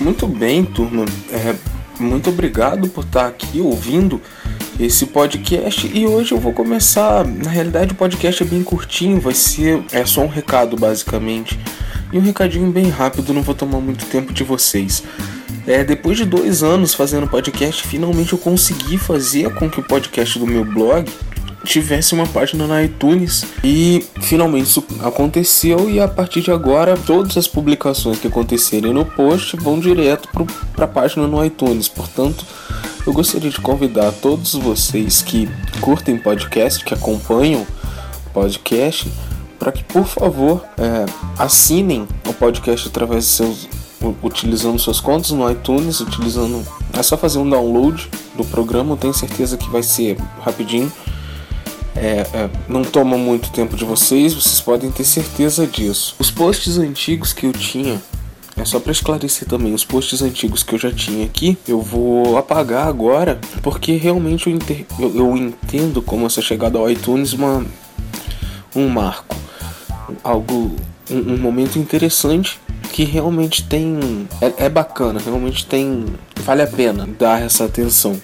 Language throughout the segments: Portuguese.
Muito bem, turma. É, muito obrigado por estar aqui ouvindo esse podcast e hoje eu vou começar. Na realidade, o podcast é bem curtinho, vai ser é só um recado basicamente e um recadinho bem rápido. Não vou tomar muito tempo de vocês. É, depois de dois anos fazendo podcast, finalmente eu consegui fazer com que o podcast do meu blog tivesse uma página na iTunes e finalmente isso aconteceu e a partir de agora todas as publicações que acontecerem no post vão direto para a página no iTunes. Portanto, eu gostaria de convidar todos vocês que curtem podcast, que acompanham podcast, para que por favor é, assinem o podcast através de seus utilizando suas contas no iTunes, utilizando é só fazer um download do programa, eu tenho certeza que vai ser rapidinho é, é, não toma muito tempo de vocês, vocês podem ter certeza disso. Os posts antigos que eu tinha, é só para esclarecer também, os posts antigos que eu já tinha aqui, eu vou apagar agora, porque realmente eu, inter... eu, eu entendo como essa chegada ao iTunes uma, um marco, algo, um, um momento interessante que realmente tem. É, é, bacana, realmente tem. Vale a pena dar essa atenção.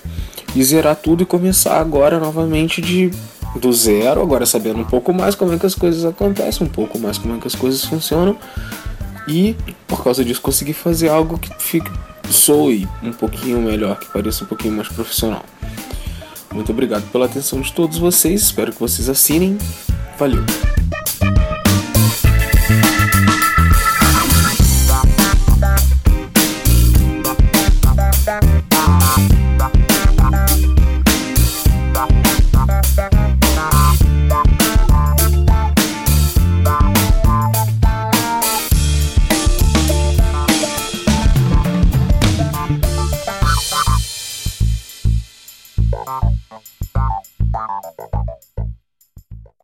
E zerar tudo e começar agora novamente de do zero, agora sabendo um pouco mais como é que as coisas acontecem, um pouco mais como é que as coisas funcionam e por causa disso conseguir fazer algo que fique soe um pouquinho melhor, que pareça um pouquinho mais profissional. Muito obrigado pela atenção de todos vocês, espero que vocês assinem. Valeu! Thank you.